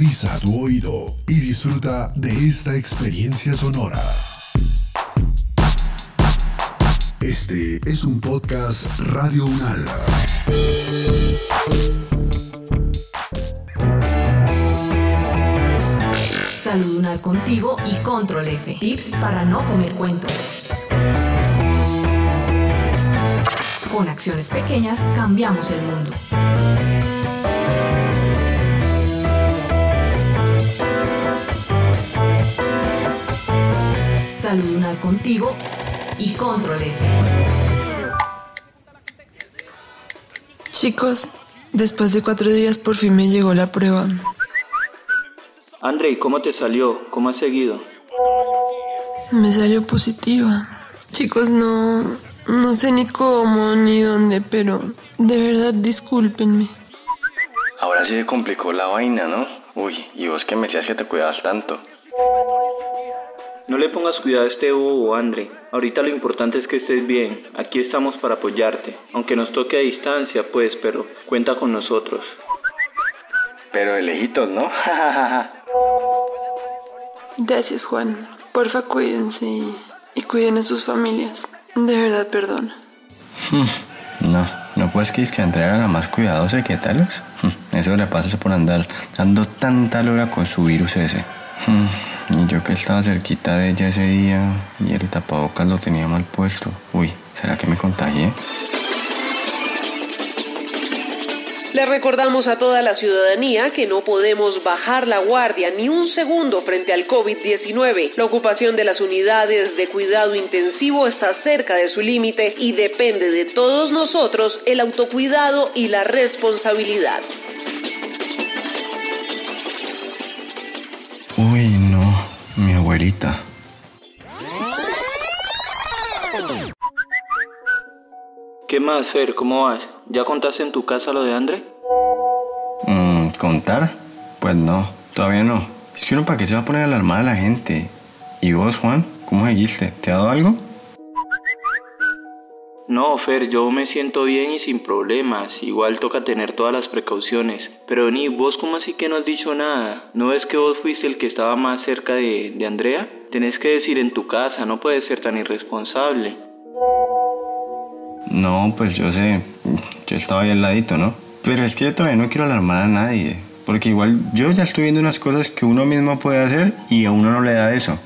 Agudiza tu oído y disfruta de esta experiencia sonora. Este es un podcast Radio Unal. Salud Unal contigo y Control F. Tips para no comer cuentos. Con acciones pequeñas cambiamos el mundo. Salud Unal contigo y Control F. Chicos, después de cuatro días por fin me llegó la prueba. André, ¿cómo te salió? ¿Cómo has seguido? Me salió positiva. Chicos, no, no sé ni cómo ni dónde, pero de verdad discúlpenme. Ahora sí se complicó la vaina, ¿no? Uy, y vos que me decías que te cuidabas tanto. No le pongas cuidado a este bobo, André. Ahorita lo importante es que estés bien. Aquí estamos para apoyarte. Aunque nos toque a distancia, pues, pero cuenta con nosotros. Pero de lejitos, ¿no? Gracias, Juan. Porfa, cuídense y, y cuiden a sus familias. De verdad, perdón. No, no puedes que es que Andrea era la más cuidadosa que tales. Eso le pasa por andar dando tanta lora con su virus ese. Y yo que estaba cerquita de ella ese día y el tapabocas lo tenía mal puesto. Uy, ¿será que me contagié? Le recordamos a toda la ciudadanía que no podemos bajar la guardia ni un segundo frente al COVID-19. La ocupación de las unidades de cuidado intensivo está cerca de su límite y depende de todos nosotros el autocuidado y la responsabilidad. Uy, abuelita. ¿Qué más, Fer? ¿Cómo vas? ¿Ya contaste en tu casa lo de André? Mm, ¿Contar? Pues no, todavía no. Es que uno para qué se va a poner a alarmar a la gente. ¿Y vos, Juan? ¿Cómo seguiste? ¿Te ha dado algo? No, Fer, yo me siento bien y sin problemas. Igual toca tener todas las precauciones. Pero ni vos, ¿cómo así que no has dicho nada? ¿No es que vos fuiste el que estaba más cerca de, de Andrea? Tenés que decir en tu casa, no puedes ser tan irresponsable. No, pues yo sé. Yo estaba ahí al ladito, ¿no? Pero es que yo todavía no quiero alarmar a nadie. Porque igual yo ya estoy viendo unas cosas que uno mismo puede hacer y a uno no le da eso.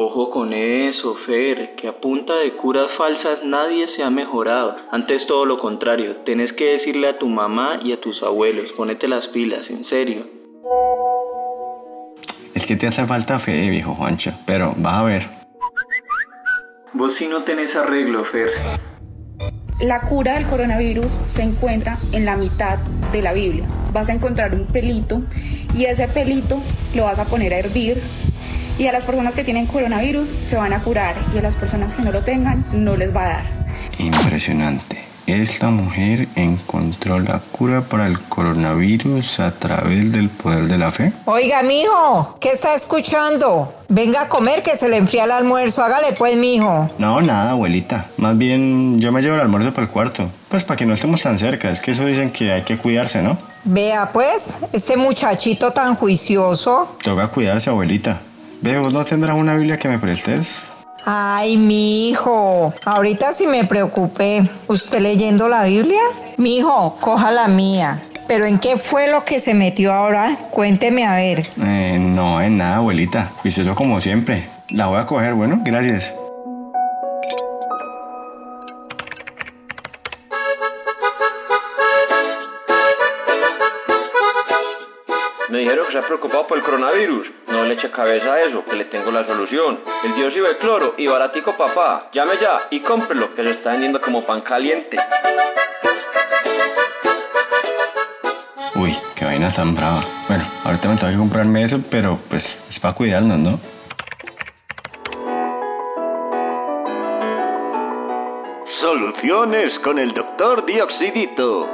Ojo con eso, Fer, que a punta de curas falsas nadie se ha mejorado. Antes todo lo contrario, tenés que decirle a tu mamá y a tus abuelos, ponete las pilas, en serio. Es que te hace falta fe, viejo Juancho. Pero vas a ver. Vos sí no tenés arreglo, Fer. La cura del coronavirus se encuentra en la mitad de la Biblia. Vas a encontrar un pelito y ese pelito lo vas a poner a hervir y a las personas que tienen coronavirus se van a curar y a las personas que no lo tengan no les va a dar. Impresionante. Esta mujer encontró la cura para el coronavirus a través del poder de la fe. Oiga, mijo, ¿qué está escuchando? Venga a comer que se le enfría el almuerzo. Hágale pues, mijo. No, nada, abuelita. Más bien yo me llevo el almuerzo para el cuarto. Pues para que no estemos tan cerca. Es que eso dicen que hay que cuidarse, ¿no? Vea pues, este muchachito tan juicioso. Toca cuidarse, abuelita. Ve, ¿vos no tendrás una Biblia que me prestes? Ay, mi hijo, ahorita sí me preocupé. ¿Usted leyendo la Biblia? Mi hijo, coja la mía. ¿Pero en qué fue lo que se metió ahora? Cuénteme a ver. Eh, no, en nada, abuelita. Juicioso como siempre. La voy a coger, bueno, gracias. Ha preocupado por el coronavirus. No le eche cabeza a eso, que le tengo la solución. El dióxido de cloro y baratico papá. Llame ya y cómprelo, que se está vendiendo como pan caliente. Uy, qué vaina tan brava. Bueno, ahorita me tengo que comprarme eso, pero pues es para cuidarnos, ¿no? Soluciones con el doctor Dioxidito.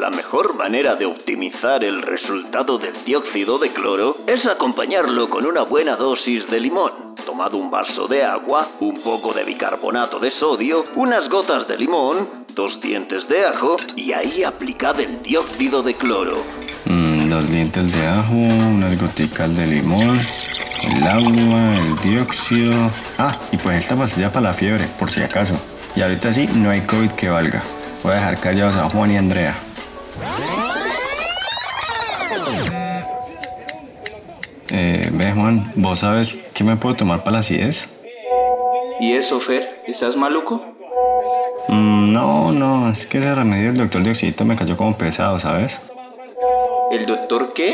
La mejor manera de optimizar el resultado del dióxido de cloro es acompañarlo con una buena dosis de limón. Tomad un vaso de agua, un poco de bicarbonato de sodio, unas gotas de limón, dos dientes de ajo y ahí aplicad el dióxido de cloro. Mm, dos dientes de ajo, unas goticas de limón, el agua, el dióxido. Ah, y pues esta pastilla para la fiebre, por si acaso. Y ahorita sí, no hay COVID que valga. Voy a dejar callados a Juan y Andrea. Eh, ve Juan, ¿vos sabes qué me puedo tomar para la acidez? ¿Y eso, Fer? ¿Estás maluco? Mm, no, no, es que ese remedio del doctor Dioxito me cayó como pesado, ¿sabes? ¿El doctor qué?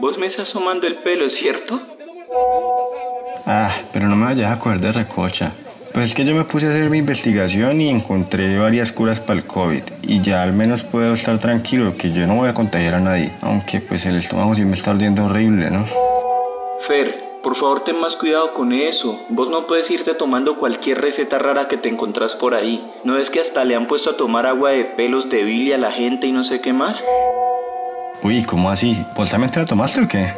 Vos me estás asomando el pelo, ¿cierto? Ah, pero no me vayas a coger de recocha. Pues es que yo me puse a hacer mi investigación y encontré varias curas para el COVID. Y ya al menos puedo estar tranquilo que yo no voy a contagiar a nadie. Aunque pues el estómago sí me está ardiendo horrible, ¿no? Favor ten más cuidado con eso. Vos no puedes irte tomando cualquier receta rara que te encontrás por ahí. ¿No es que hasta le han puesto a tomar agua de pelos de Billy a la gente y no sé qué más? Uy, ¿cómo así? ¿Vos también te la tomaste o qué?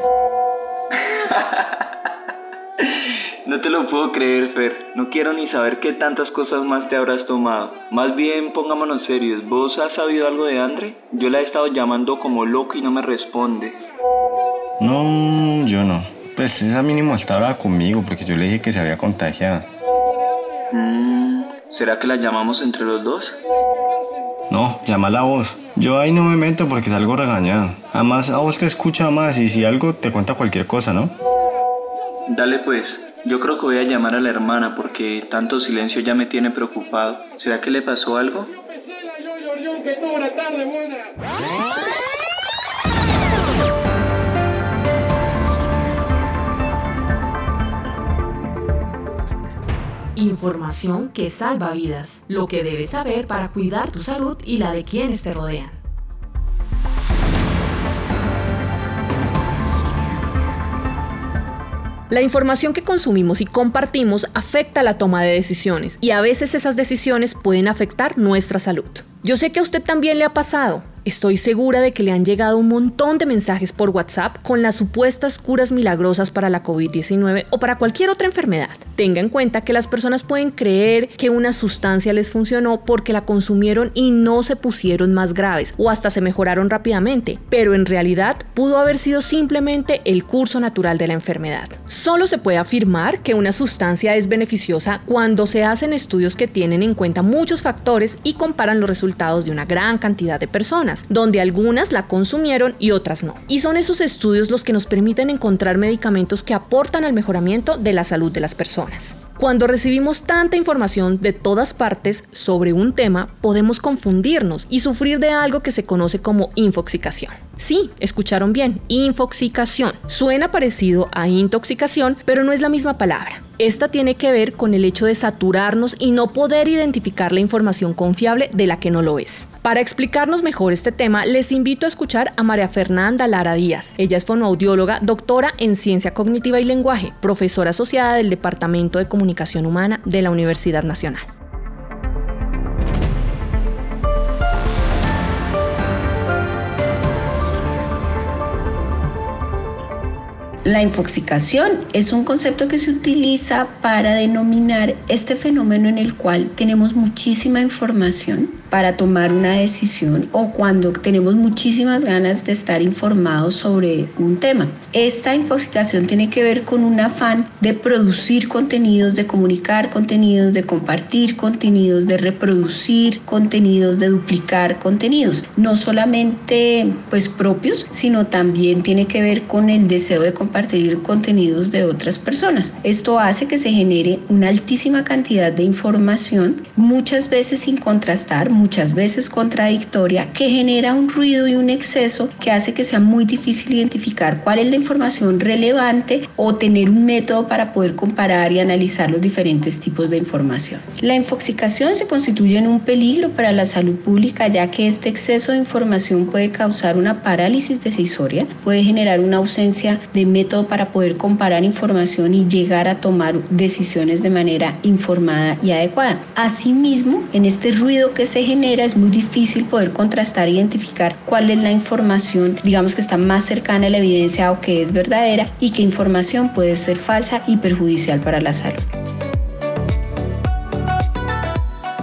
No te lo puedo creer, Fer. No quiero ni saber qué tantas cosas más te habrás tomado. Más bien, pongámonos serios. ¿Vos has sabido algo de Andre? Yo la he estado llamando como loco y no me responde. No, yo no. Pues esa mínimo está brava conmigo porque yo le dije que se había contagiado. Mm, ¿Será que la llamamos entre los dos? No, llámala a vos. Yo ahí no me meto porque salgo regañado. Además, a vos te escucha más y si algo te cuenta cualquier cosa, ¿no? Dale pues. Yo creo que voy a llamar a la hermana porque tanto silencio ya me tiene preocupado. ¿Será que le pasó algo? Información que salva vidas. Lo que debes saber para cuidar tu salud y la de quienes te rodean. La información que consumimos y compartimos afecta la toma de decisiones y a veces esas decisiones pueden afectar nuestra salud. Yo sé que a usted también le ha pasado. Estoy segura de que le han llegado un montón de mensajes por WhatsApp con las supuestas curas milagrosas para la COVID-19 o para cualquier otra enfermedad. Tenga en cuenta que las personas pueden creer que una sustancia les funcionó porque la consumieron y no se pusieron más graves o hasta se mejoraron rápidamente, pero en realidad pudo haber sido simplemente el curso natural de la enfermedad. Solo se puede afirmar que una sustancia es beneficiosa cuando se hacen estudios que tienen en cuenta muchos factores y comparan los resultados de una gran cantidad de personas donde algunas la consumieron y otras no. Y son esos estudios los que nos permiten encontrar medicamentos que aportan al mejoramiento de la salud de las personas. Cuando recibimos tanta información de todas partes sobre un tema, podemos confundirnos y sufrir de algo que se conoce como infoxicación. Sí, escucharon bien, infoxicación. Suena parecido a intoxicación, pero no es la misma palabra. Esta tiene que ver con el hecho de saturarnos y no poder identificar la información confiable de la que no lo es. Para explicarnos mejor este tema, les invito a escuchar a María Fernanda Lara Díaz. Ella es fonoaudióloga, doctora en ciencia cognitiva y lenguaje, profesora asociada del Departamento de Comunicación Humana de la Universidad Nacional. La infoxicación es un concepto que se utiliza para denominar este fenómeno en el cual tenemos muchísima información para tomar una decisión o cuando tenemos muchísimas ganas de estar informados sobre un tema. Esta infoxicación tiene que ver con un afán de producir contenidos, de comunicar contenidos, de compartir contenidos, de reproducir contenidos, de duplicar contenidos, no solamente pues propios, sino también tiene que ver con el deseo de compartir contenidos de otras personas. Esto hace que se genere una altísima cantidad de información, muchas veces sin contrastar, muchas veces contradictoria, que genera un ruido y un exceso que hace que sea muy difícil identificar cuál es la información relevante o tener un método para poder comparar y analizar los diferentes tipos de información. La infoxicación se constituye en un peligro para la salud pública ya que este exceso de información puede causar una parálisis decisoria, puede generar una ausencia de método para poder comparar información y llegar a tomar decisiones de manera informada y adecuada. Asimismo, en este ruido que se genera es muy difícil poder contrastar e identificar cuál es la información, digamos que está más cercana a la evidencia o que es verdadera y qué información puede ser falsa y perjudicial para la salud.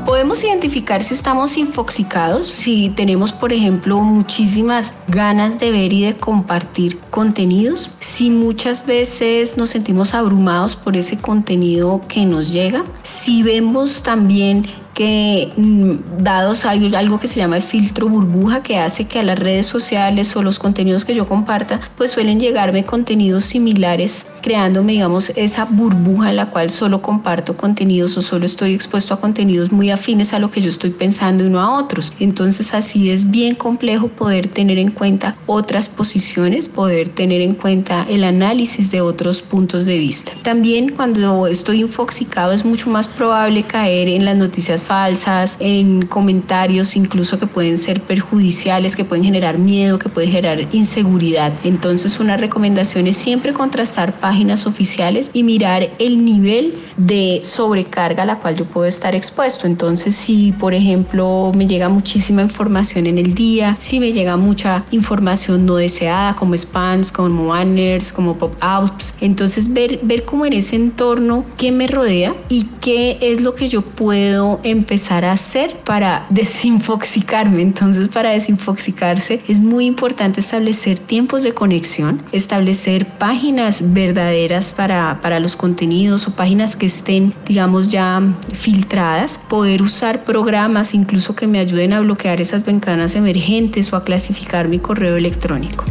Podemos identificar si estamos infoxicados, si tenemos, por ejemplo, muchísimas ganas de ver y de compartir contenidos, si muchas veces nos sentimos abrumados por ese contenido que nos llega, si vemos también que mm, dados hay algo que se llama el filtro burbuja que hace que a las redes sociales o los contenidos que yo comparta pues suelen llegarme contenidos similares creándome digamos esa burbuja en la cual solo comparto contenidos o solo estoy expuesto a contenidos muy afines a lo que yo estoy pensando y no a otros. Entonces así es bien complejo poder tener en cuenta otras posiciones poder tener en cuenta el análisis de otros puntos de vista. También cuando estoy infoxicado es mucho más probable caer en las noticias falsas, en comentarios incluso que pueden ser perjudiciales, que pueden generar miedo, que pueden generar inseguridad. Entonces una recomendación es siempre contrastar páginas oficiales y mirar el nivel de sobrecarga a la cual yo puedo estar expuesto. Entonces si por ejemplo me llega muchísima información en el día, si me llega mucha información no deseada como spams, como banners, como pop-ups, entonces ver, ver cómo en ese entorno qué me rodea y qué es lo que yo puedo empezar a hacer para desinfoxicarme. Entonces, para desinfoxicarse es muy importante establecer tiempos de conexión, establecer páginas verdaderas para, para los contenidos o páginas que estén, digamos, ya filtradas, poder usar programas incluso que me ayuden a bloquear esas ventanas emergentes o a clasificar mi correo electrónico.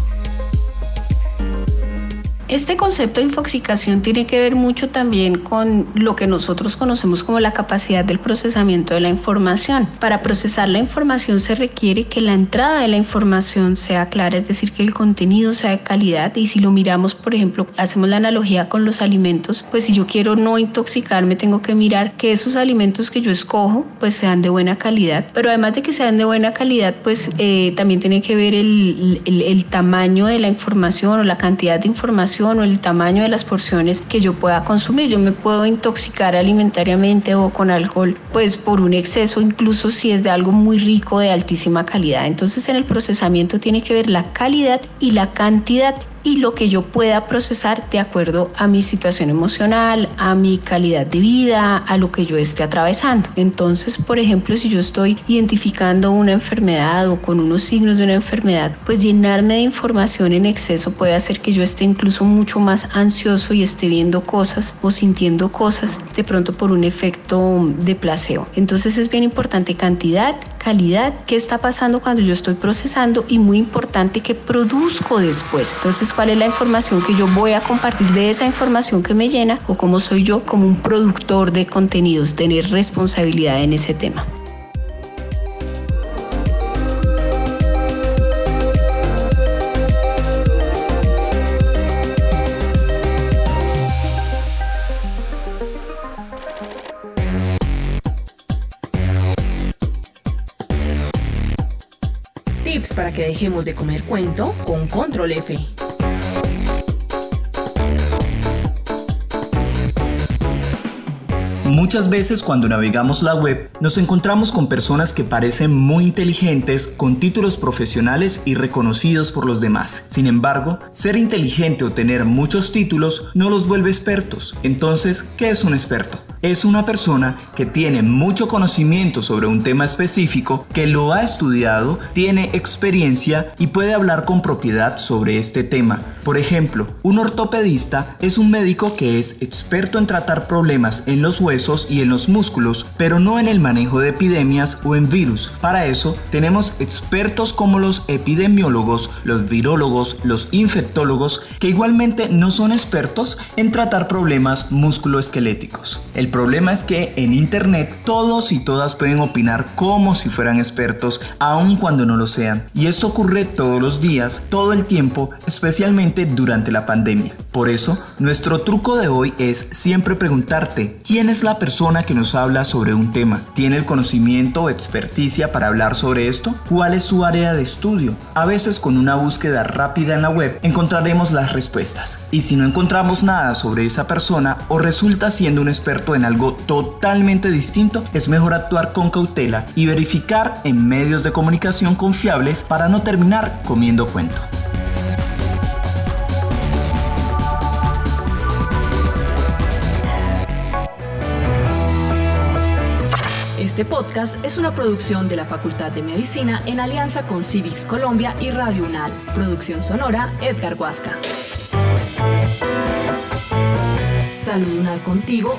Este concepto de infoxicación tiene que ver mucho también con lo que nosotros conocemos como la capacidad del procesamiento de la información. Para procesar la información se requiere que la entrada de la información sea clara, es decir, que el contenido sea de calidad. Y si lo miramos, por ejemplo, hacemos la analogía con los alimentos, pues si yo quiero no intoxicarme, tengo que mirar que esos alimentos que yo escojo, pues sean de buena calidad. Pero además de que sean de buena calidad, pues eh, también tiene que ver el, tamaño de la información o la cantidad de información o el tamaño de las porciones que yo pueda consumir. Yo me puedo intoxicar alimentariamente o con alcohol, pues por un exceso, incluso si es de algo muy rico de altísima calidad. Entonces en el procesamiento tiene que ver la calidad y la cantidad y lo que yo pueda procesar de acuerdo a mi situación emocional, a mi calidad de vida, a lo que yo esté atravesando. Entonces, por ejemplo, si yo estoy identificando una enfermedad o con unos signos de una enfermedad, pues llenarme de información en exceso puede hacer que yo esté incluso mucho más ansioso y esté viendo cosas o sintiendo cosas de pronto por un efecto de placebo. Entonces es bien importante cantidad, calidad, qué está pasando cuando yo estoy procesando y muy importante qué produzco después. Entonces, ¿cuál es la información que yo voy a compartir de esa información que me llena o cómo soy yo como un productor de contenidos, tener responsabilidad en ese tema? Que dejemos de comer cuento con Control F. Muchas veces cuando navegamos la web nos encontramos con personas que parecen muy inteligentes con títulos profesionales y reconocidos por los demás. Sin embargo, ser inteligente o tener muchos títulos no los vuelve expertos. Entonces, ¿qué es un experto? Es una persona que tiene mucho conocimiento sobre un tema específico, que lo ha estudiado, tiene experiencia y puede hablar con propiedad sobre este tema. Por ejemplo, un ortopedista es un médico que es experto en tratar problemas en los huesos y en los músculos, pero no en el manejo de epidemias o en virus. Para eso tenemos expertos como los epidemiólogos, los virólogos, los infectólogos, que igualmente no son expertos en tratar problemas musculoesqueléticos. El problema es que en Internet todos y todas pueden opinar como si fueran expertos, aun cuando no lo sean. Y esto ocurre todos los días, todo el tiempo, especialmente durante la pandemia. Por eso, nuestro truco de hoy es siempre preguntarte, ¿quién es la persona que nos habla sobre un tema? ¿Tiene el conocimiento o experticia para hablar sobre esto? ¿Cuál es su área de estudio? A veces con una búsqueda rápida en la web encontraremos las respuestas. Y si no encontramos nada sobre esa persona o resulta siendo un experto en algo totalmente distinto, es mejor actuar con cautela y verificar en medios de comunicación confiables para no terminar comiendo cuento. Este podcast es una producción de la Facultad de Medicina en alianza con Civics Colombia y Radio UNAL. Producción sonora Edgar Huasca. Salud UNAL contigo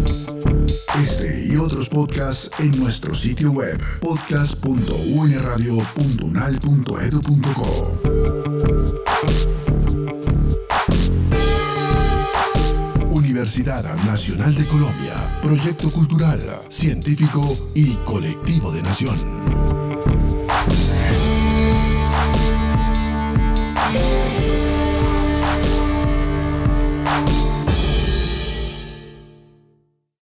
Y otros podcasts en nuestro sitio web podcast.unradio.unal.edu.co. Universidad Nacional de Colombia, proyecto cultural, científico y colectivo de nación.